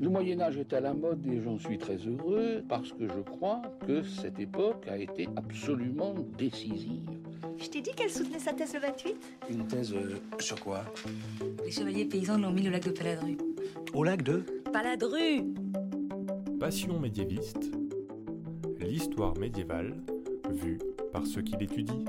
Le Moyen Âge est à la mode et j'en suis très heureux parce que je crois que cette époque a été absolument décisive. Je t'ai dit qu'elle soutenait sa thèse le 28 Une thèse euh, sur quoi? Les chevaliers paysans l'ont mis au lac de Paladru. Au lac de? Paladru Passion médiéviste, l'histoire médiévale vue par ceux qui l'étudient.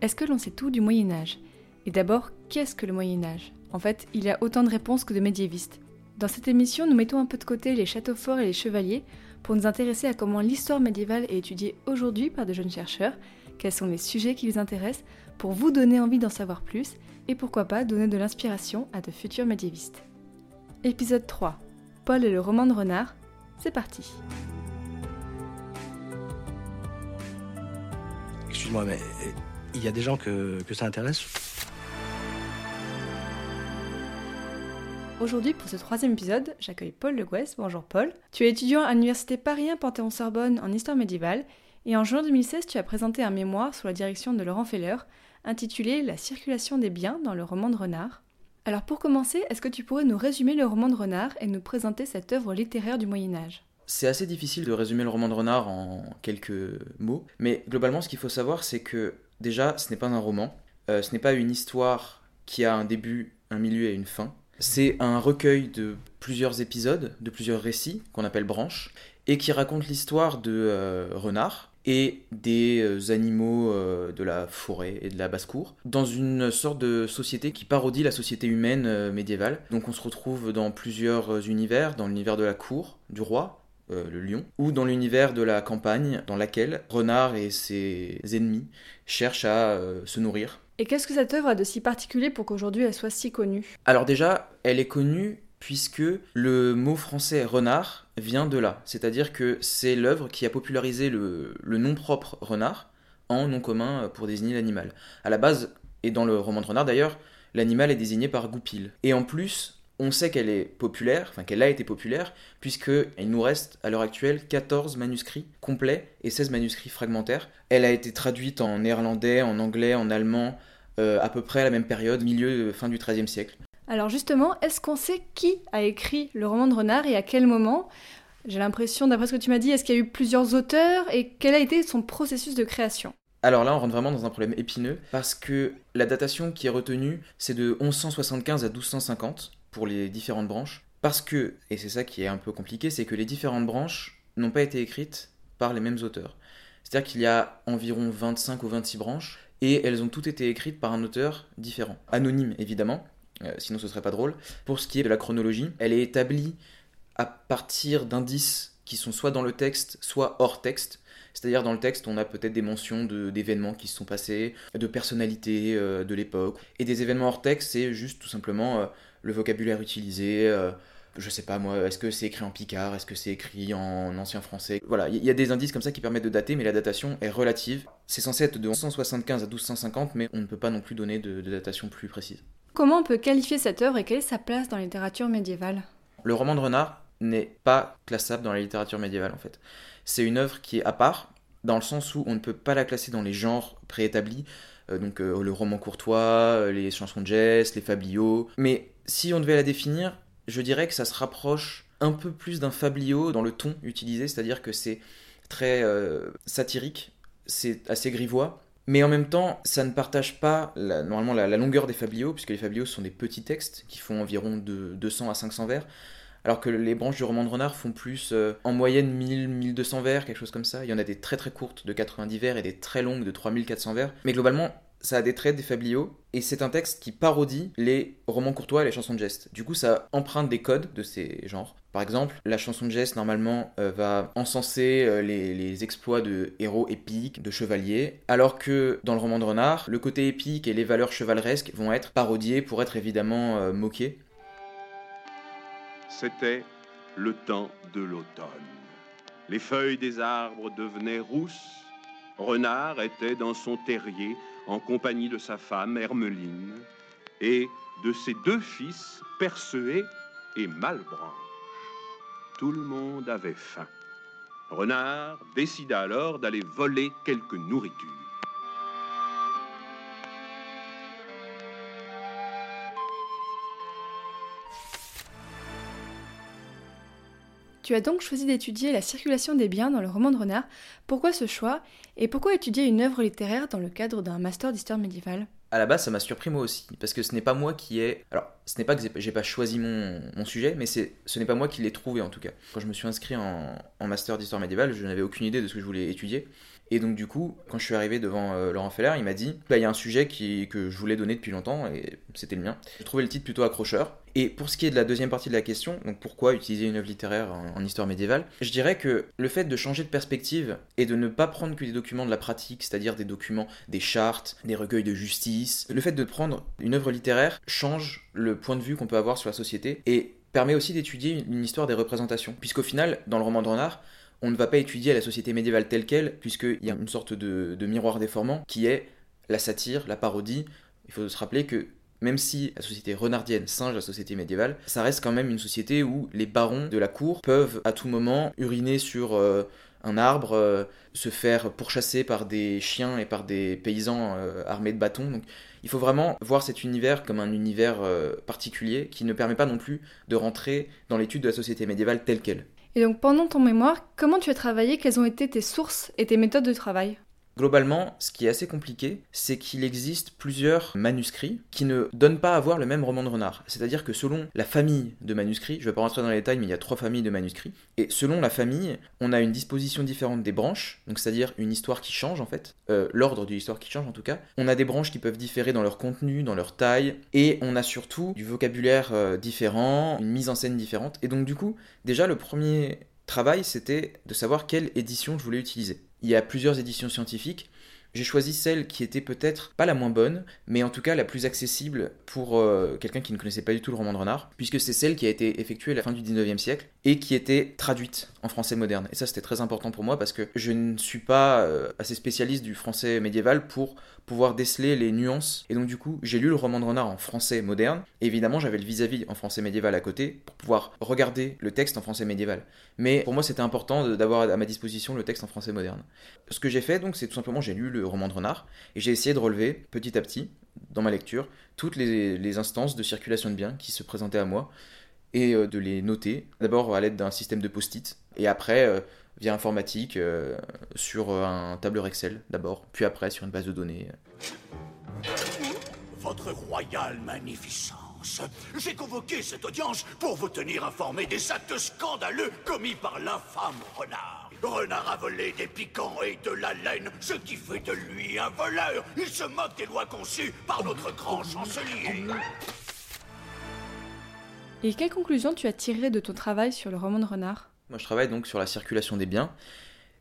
Est-ce que l'on sait tout du Moyen Âge? Et d'abord, qu'est-ce que le Moyen Âge? En fait, il y a autant de réponses que de médiévistes. Dans cette émission, nous mettons un peu de côté les châteaux forts et les chevaliers pour nous intéresser à comment l'histoire médiévale est étudiée aujourd'hui par de jeunes chercheurs, quels sont les sujets qui les intéressent, pour vous donner envie d'en savoir plus et pourquoi pas donner de l'inspiration à de futurs médiévistes. Épisode 3 Paul et le roman de renard, c'est parti. Excuse-moi, mais euh, il y a des gens que, que ça intéresse? Aujourd'hui, pour ce troisième épisode, j'accueille Paul Le Gouès. Bonjour Paul. Tu es étudiant à l'université Paris 1 Panthéon-Sorbonne en histoire médiévale et en juin 2016, tu as présenté un mémoire sous la direction de Laurent Feller intitulé La circulation des biens dans le roman de Renard. Alors pour commencer, est-ce que tu pourrais nous résumer le roman de Renard et nous présenter cette œuvre littéraire du Moyen Âge? C'est assez difficile de résumer le roman de Renard en quelques mots, mais globalement ce qu'il faut savoir c'est que déjà ce n'est pas un roman, euh, ce n'est pas une histoire qui a un début, un milieu et une fin. C'est un recueil de plusieurs épisodes, de plusieurs récits qu'on appelle branches, et qui raconte l'histoire de euh, Renard, et des euh, animaux euh, de la forêt et de la basse-cour, dans une sorte de société qui parodie la société humaine euh, médiévale. Donc on se retrouve dans plusieurs univers, dans l'univers de la cour, du roi, le lion, ou dans l'univers de la campagne, dans laquelle Renard et ses ennemis cherchent à se nourrir. Et qu'est-ce que cette œuvre a de si particulier pour qu'aujourd'hui elle soit si connue? Alors déjà, elle est connue puisque le mot français renard vient de là. C'est-à-dire que c'est l'œuvre qui a popularisé le, nom propre renard en nom commun pour désigner l'animal. À la base, et dans le roman de renard d'ailleurs, l'animal est désigné par goupil. Et en plus, on sait qu'elle est populaire, enfin qu'elle a été populaire, puisqu'il nous reste à l'heure actuelle 14 manuscrits complets et 16 manuscrits fragmentaires. Elle a été traduite en néerlandais, en anglais, en allemand, euh, à peu près à la même période, milieu, fin du XIIIe siècle. Alors justement, est-ce qu'on sait qui a écrit le roman de Renard et à quel moment? J'ai l'impression, d'après ce que tu m'as dit, est-ce qu'il y a eu plusieurs auteurs et quel a été son processus de création? Alors là, on rentre vraiment dans un problème épineux parce que la datation qui est retenue, c'est de 1175 à 1250 pour les différentes branches. Parce que, et c'est ça qui est un peu compliqué, c'est que les différentes branches n'ont pas été écrites par les mêmes auteurs. C'est-à-dire qu'il y a environ 25 ou 26 branches et elles ont toutes été écrites par un auteur différent. Anonyme évidemment, euh, sinon ce serait pas drôle. Pour ce qui est de la chronologie, elle est établie à partir d'indices qui sont soit dans le texte, soit hors texte. C'est-à-dire dans le texte, on a peut-être des mentions d'événements qui se sont passés, de personnalités euh, de l'époque. Et des événements hors texte, c'est juste tout simplement euh, le vocabulaire utilisé. je sais pas moi, est-ce que c'est écrit en picard, est-ce que c'est écrit en ancien français? Voilà, il y, a des indices comme ça qui permettent de dater, mais la datation est relative. C'est censé être de 1175 à 1250, mais on ne peut pas non plus donner de datation plus précise. Comment on peut qualifier cette œuvre et quelle est sa place dans la littérature médiévale? Le roman de Renard n'est pas classable dans la littérature médiévale en fait. C'est une œuvre qui est à part, dans le sens où on ne peut pas la classer dans les genres préétablis, euh, donc euh, le roman courtois, euh, les chansons de geste, les fabliaux. Mais si on devait la définir, je dirais que ça se rapproche un peu plus d'un fabliau dans le ton utilisé, c'est-à-dire que c'est très satirique, c'est assez grivois, mais en même temps, ça ne partage pas normalement la, longueur des fabliaux, puisque les fabliaux sont des petits textes qui font environ de 200 à 500 vers, alors que les branches du roman de renard font plus euh, en moyenne 1000-1200 vers, quelque chose comme ça. Il y en a des très très courtes de 90 vers et des très longues de 3400 vers. Mais globalement, ça a des traits, des fabliaux, et c'est un texte qui parodie les romans courtois et les chansons de geste. Du coup, ça emprunte des codes de ces genres. Par exemple, la chanson de geste, normalement, euh, va encenser euh, les, exploits de héros épiques, de chevaliers, alors que dans le roman de Renard, le côté épique et les valeurs chevaleresques vont être parodiés pour être évidemment moqués. C'était le temps de l'automne. Les feuilles des arbres devenaient rousses. Renard était dans son terrier en compagnie de sa femme Hermeline et de ses deux fils Perceuet et Malbranche. Tout le monde avait faim. Renard décida alors d'aller voler quelques nourritures. Tu as donc choisi d'étudier la circulation des biens dans le roman de renard. Pourquoi ce choix Et pourquoi étudier une œuvre littéraire dans le cadre d'un master d'histoire médiévale? À la base, ça m'a surpris moi aussi, parce que ce n'est pas moi qui ai. Alors, ce n'est pas que j'ai pas choisi mon, sujet, mais ce n'est pas moi qui l'ai trouvé en tout cas. Quand je me suis inscrit en, master d'histoire médiévale, je n'avais aucune idée de ce que je voulais étudier. Et donc du coup, quand je suis arrivé devant euh, Laurent Feller, il m'a dit, bah, il y a un sujet que je voulais donner depuis longtemps, et c'était le mien. J'ai trouvé le titre plutôt accrocheur. Et pour ce qui est de la deuxième partie de la question, donc pourquoi utiliser une œuvre littéraire en, histoire médiévale, je dirais que le fait de changer de perspective et de ne pas prendre que des documents de la pratique, c'est-à-dire des documents, des chartes, des recueils de justice, le fait de prendre une œuvre littéraire change le point de vue qu'on peut avoir sur la société et permet aussi d'étudier une histoire des représentations. Puisqu'au final, dans le roman de Renard, on ne va pas étudier la société médiévale telle qu'elle, puisqu'il y a une sorte de, miroir déformant qui est la satire, la parodie. Il faut se rappeler que même si la société renardienne singe la société médiévale, ça reste quand même une société où les barons de la cour peuvent à tout moment uriner sur euh, un arbre, euh, se faire pourchasser par des chiens et par des paysans euh, armés de bâtons. Il faut vraiment voir cet univers comme un univers particulier qui ne permet pas non plus de rentrer dans l'étude de la société médiévale telle qu'elle. Et donc pendant ton mémoire, comment tu as travaillé? Quelles ont été tes sources et tes méthodes de travail? Globalement, ce qui est assez compliqué, c'est qu'il existe plusieurs manuscrits qui ne donnent pas à voir le même roman de renard. C'est-à-dire que selon la famille de manuscrits, je ne vais pas rentrer dans les détails, mais il y a trois familles de manuscrits, et selon la famille, on a une disposition différente des branches, c'est-à-dire une histoire qui change en fait, euh, l'ordre de l'histoire qui change en tout cas. On a des branches qui peuvent différer dans leur contenu, dans leur taille, et on a surtout du vocabulaire euh, différent, une mise en scène différente, et donc du coup, déjà le premier travail, c'était de savoir quelle édition je voulais utiliser. Il y a plusieurs éditions scientifiques. J'ai choisi celle qui était peut-être pas la moins bonne, mais en tout cas la plus accessible pour euh, quelqu'un qui ne connaissait pas du tout le roman de renard, puisque c'est celle qui a été effectuée à la fin du 19e siècle et qui était traduite en français moderne. Et ça c'était très important pour moi parce que je ne suis pas euh, assez spécialiste du français médiéval pour pouvoir déceler les nuances. Et donc du coup, j'ai lu le roman de renard en français moderne. Et évidemment, j'avais le vis-à-vis en français médiéval à côté pour pouvoir regarder le texte en français médiéval. Mais pour moi, c'était important d'avoir à ma disposition le texte en français moderne. Ce que j'ai fait donc, c'est tout simplement j'ai lu le roman de renard et j'ai essayé de relever petit à petit dans ma lecture toutes les, instances de circulation de biens qui se présentaient à moi et euh, de les noter d'abord à l'aide d'un système de post-it et après euh, via informatique euh, sur un tableur Excel d'abord, puis après sur une base de données. Votre royale magnificence, j'ai convoqué cette audience pour vous tenir informé des actes scandaleux commis par l'infâme renard. Renard a volé des piquants et de la laine, ce qui fait de lui un voleur. Il se moque des lois conçues par notre grand chancelier. Et quelle conclusion tu as tiré de ton travail sur le roman de renard? Moi, je travaille donc sur la circulation des biens,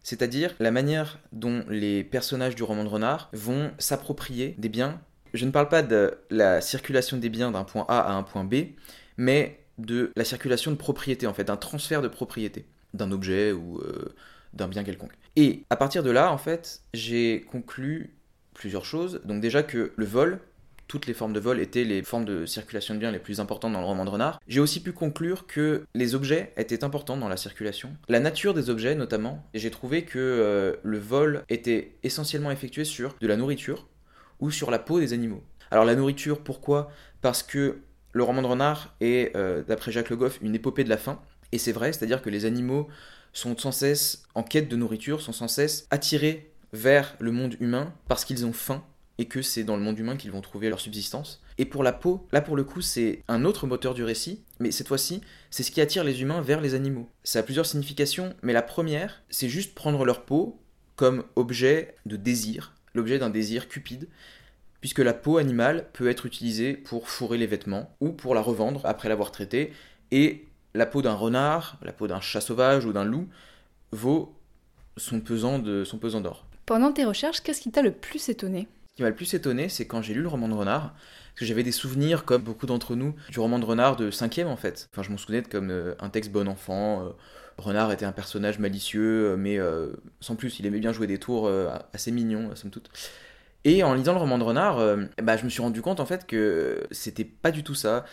c'est-à-dire la manière dont les personnages du roman de renard vont s'approprier des biens. Je ne parle pas de la circulation des biens d'un point A à un point B, mais de la circulation de propriété, en fait, d'un transfert de propriété d'un objet ou euh, d'un bien quelconque. Et à partir de là, en fait, j'ai conclu plusieurs choses. Donc déjà que le vol, toutes les formes de vol étaient les formes de circulation de biens les plus importantes dans le roman de renard. J'ai aussi pu conclure que les objets étaient importants dans la circulation. La nature des objets notamment, et j'ai trouvé que euh, le vol était essentiellement effectué sur de la nourriture ou sur la peau des animaux. Alors la nourriture, pourquoi? Parce que le roman de renard est, euh, d'après Jacques Le Goff, une épopée de la faim. Et c'est vrai, c'est-à-dire que les animaux sont sans cesse en quête de nourriture, sont sans cesse attirés vers le monde humain parce qu'ils ont faim et que c'est dans le monde humain qu'ils vont trouver leur subsistance. Et pour la peau, là pour le coup c'est un autre moteur du récit, mais cette fois-ci c'est ce qui attire les humains vers les animaux. Ça a plusieurs significations, mais la première c'est juste prendre leur peau comme objet de désir, l'objet d'un désir cupide, puisque la peau animale peut être utilisée pour fourrer les vêtements ou pour la revendre après l'avoir traitée, et la peau d'un renard, la peau d'un chat sauvage ou d'un loup vaut son pesant d'or. Pendant tes recherches, qu'est-ce qui t'a le plus étonné? Ce qui m'a le plus étonné, c'est quand j'ai lu le roman de Renard, parce que j'avais des souvenirs, comme beaucoup d'entre nous, du roman de Renard de 5 en fait. Enfin, je m'en souvenais comme euh, un texte bon enfant. Euh, Renard était un personnage malicieux, euh, mais sans plus, il aimait bien jouer des tours assez mignons, somme toute. Et en lisant le roman de Renard, bah, je me suis rendu compte en fait que c'était pas du tout ça.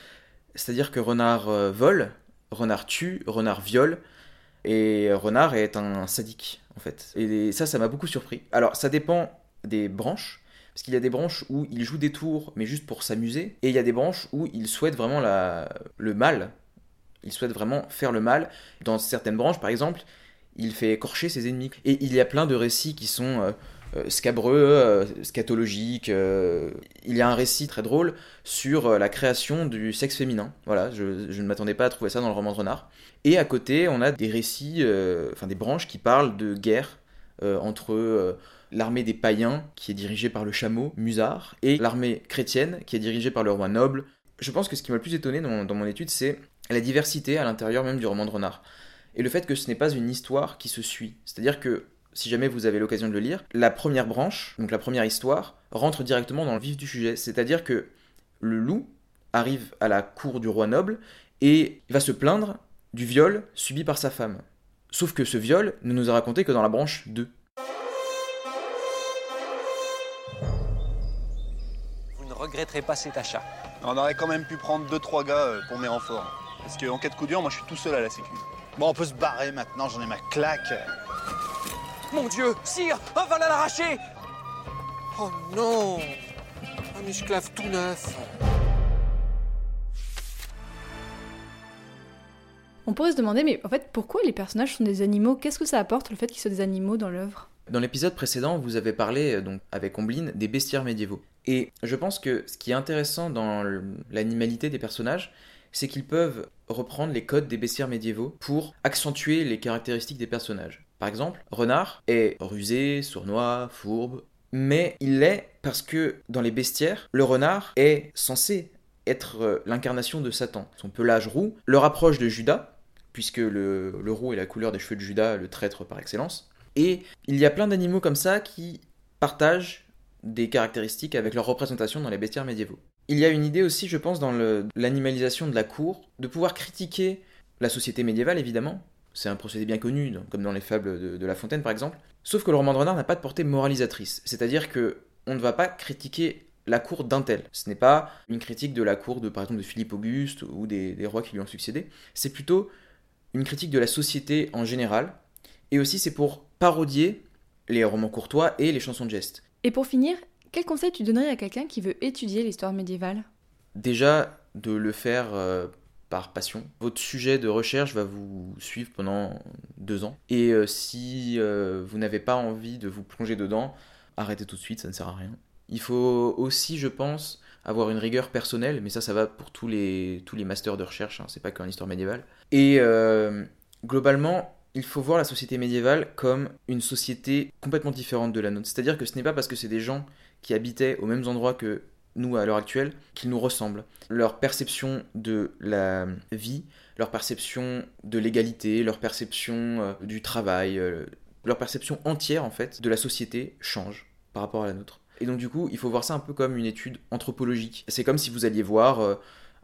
C'est-à-dire que Renard vole, Renard tue, Renard viole, et Renard est un sadique en fait. Et ça, ça m'a beaucoup surpris. Alors, ça dépend des branches. Parce qu'il y a des branches où il joue des tours, mais juste pour s'amuser, et il y a des branches où il souhaite vraiment le mal Il souhaite vraiment faire le mal. Dans certaines branches, par exemple, il fait écorcher ses ennemis. Et il y a plein de récits qui sont euh, euh, scabreux, euh, scatologiques. Il y a un récit très drôle sur la création du sexe féminin. Voilà, je, je ne m'attendais pas à trouver ça dans le roman de Renard. Et à côté, on a des récits, enfin des branches qui parlent de guerre entre l'armée des païens, qui est dirigée par le chameau, Musard, et l'armée chrétienne, qui est dirigée par le roi noble. Je pense que ce qui m'a le plus étonné dans, mon étude, c'est la diversité à l'intérieur même du roman de Renard. Et le fait que ce n'est pas une histoire qui se suit. C'est-à-dire que, si jamais vous avez l'occasion de le lire, la première branche, donc la première histoire, rentre directement dans le vif du sujet. C'est-à-dire que le loup arrive à la cour du roi noble et va se plaindre du viol subi par sa femme. Sauf que ce viol ne nous a raconté que dans la branche 2. Pas cet achat. On aurait quand même pu prendre 2-3 gars euh, pour mes renforts. Parce qu'en cas de coup dur, moi je suis tout seul à la sécu. Bon, on peut se barrer maintenant, j'en ai ma claque. Mon Dieu, sire, un vol à l'arraché Oh non Un esclave tout neuf. On pourrait se demander, mais en fait, pourquoi les personnages sont des animaux? Qu'est-ce que ça apporte le fait qu'ils soient des animaux dans l'œuvre? Dans l'épisode précédent, vous avez parlé, euh, donc avec Omblin, des bestiaires médiévaux. Et je pense que ce qui est intéressant dans l'animalité des personnages, c'est qu'ils peuvent reprendre les codes des bestiaires médiévaux pour accentuer les caractéristiques des personnages. Par exemple, Renard est rusé, sournois, fourbe, mais il l'est parce que dans les bestiaires, le renard est censé être euh, l'incarnation de Satan. Son pelage roux le rapproche de Judas, puisque le, le roux est la couleur des cheveux de Judas, le traître par excellence. Et il y a plein d'animaux comme ça qui partagent des caractéristiques avec leur représentation dans les bestiaires médiévaux. Il y a une idée aussi, je pense, dans l'animalisation de la cour, de pouvoir critiquer la société médiévale, évidemment. C'est un procédé bien connu, comme dans les fables de, La Fontaine, par exemple. Sauf que le roman de renard n'a pas de portée moralisatrice. C'est-à-dire que on ne va pas critiquer la cour d'un tel. Ce n'est pas une critique de la cour de, par exemple, de Philippe Auguste ou des rois qui lui ont succédé. C'est plutôt une critique de la société en général. Et aussi, c'est pour parodier les romans courtois et les chansons de geste. Et pour finir, quel conseil tu donnerais à quelqu'un qui veut étudier l'histoire médiévale? Déjà, de le faire euh, par passion. Votre sujet de recherche va vous suivre pendant deux ans. Et euh, si euh, vous n'avez pas envie de vous plonger dedans, arrêtez tout de suite, ça ne sert à rien. Il faut aussi, je pense, avoir une rigueur personnelle, mais ça, ça va pour tous les, tous les masters de recherche, hein, c'est pas qu'en histoire médiévale. Et globalement, il faut voir la société médiévale comme une société complètement différente de la nôtre. C'est-à-dire que ce n'est pas parce que c'est des gens qui habitaient aux mêmes endroits que nous à l'heure actuelle qu'ils nous ressemblent. Leur perception de la vie, leur perception de l'égalité, leur perception euh, du travail, euh, leur perception entière en fait de la société change par rapport à la nôtre. Et donc du coup, il faut voir ça un peu comme une étude anthropologique. C'est comme si vous alliez voir euh,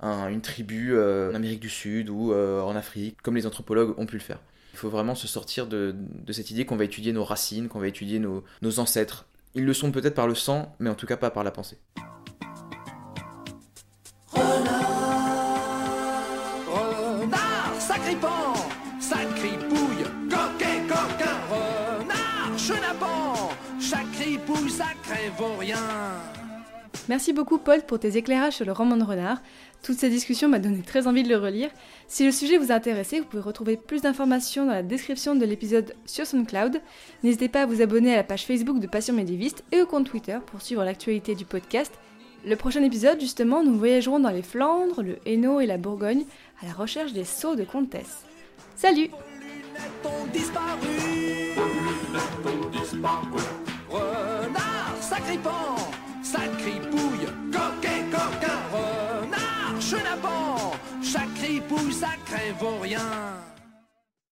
un- une tribu en Amérique du Sud ou en Afrique, comme les anthropologues ont pu le faire. Il faut vraiment se sortir de, cette idée qu'on va étudier nos racines, qu'on va étudier nos, ancêtres. Ils le sont peut-être par le sang, mais en tout cas pas par la pensée. Renard, sacripant, Merci beaucoup Paul pour tes éclairages sur le roman de renard. Toute cette discussion m'a donné très envie de le relire. Si le sujet vous a intéressé, vous pouvez retrouver plus d'informations dans la description de l'épisode sur SoundCloud. N'hésitez pas à vous abonner à la page Facebook de Passion Médiéviste et au compte Twitter pour suivre l'actualité du podcast. Le prochain épisode, justement, nous voyagerons dans les Flandres, le Hainaut et la Bourgogne à la recherche des sceaux de comtesse. Salut. Renard, chenapan, sacripouille, sacré vaurien.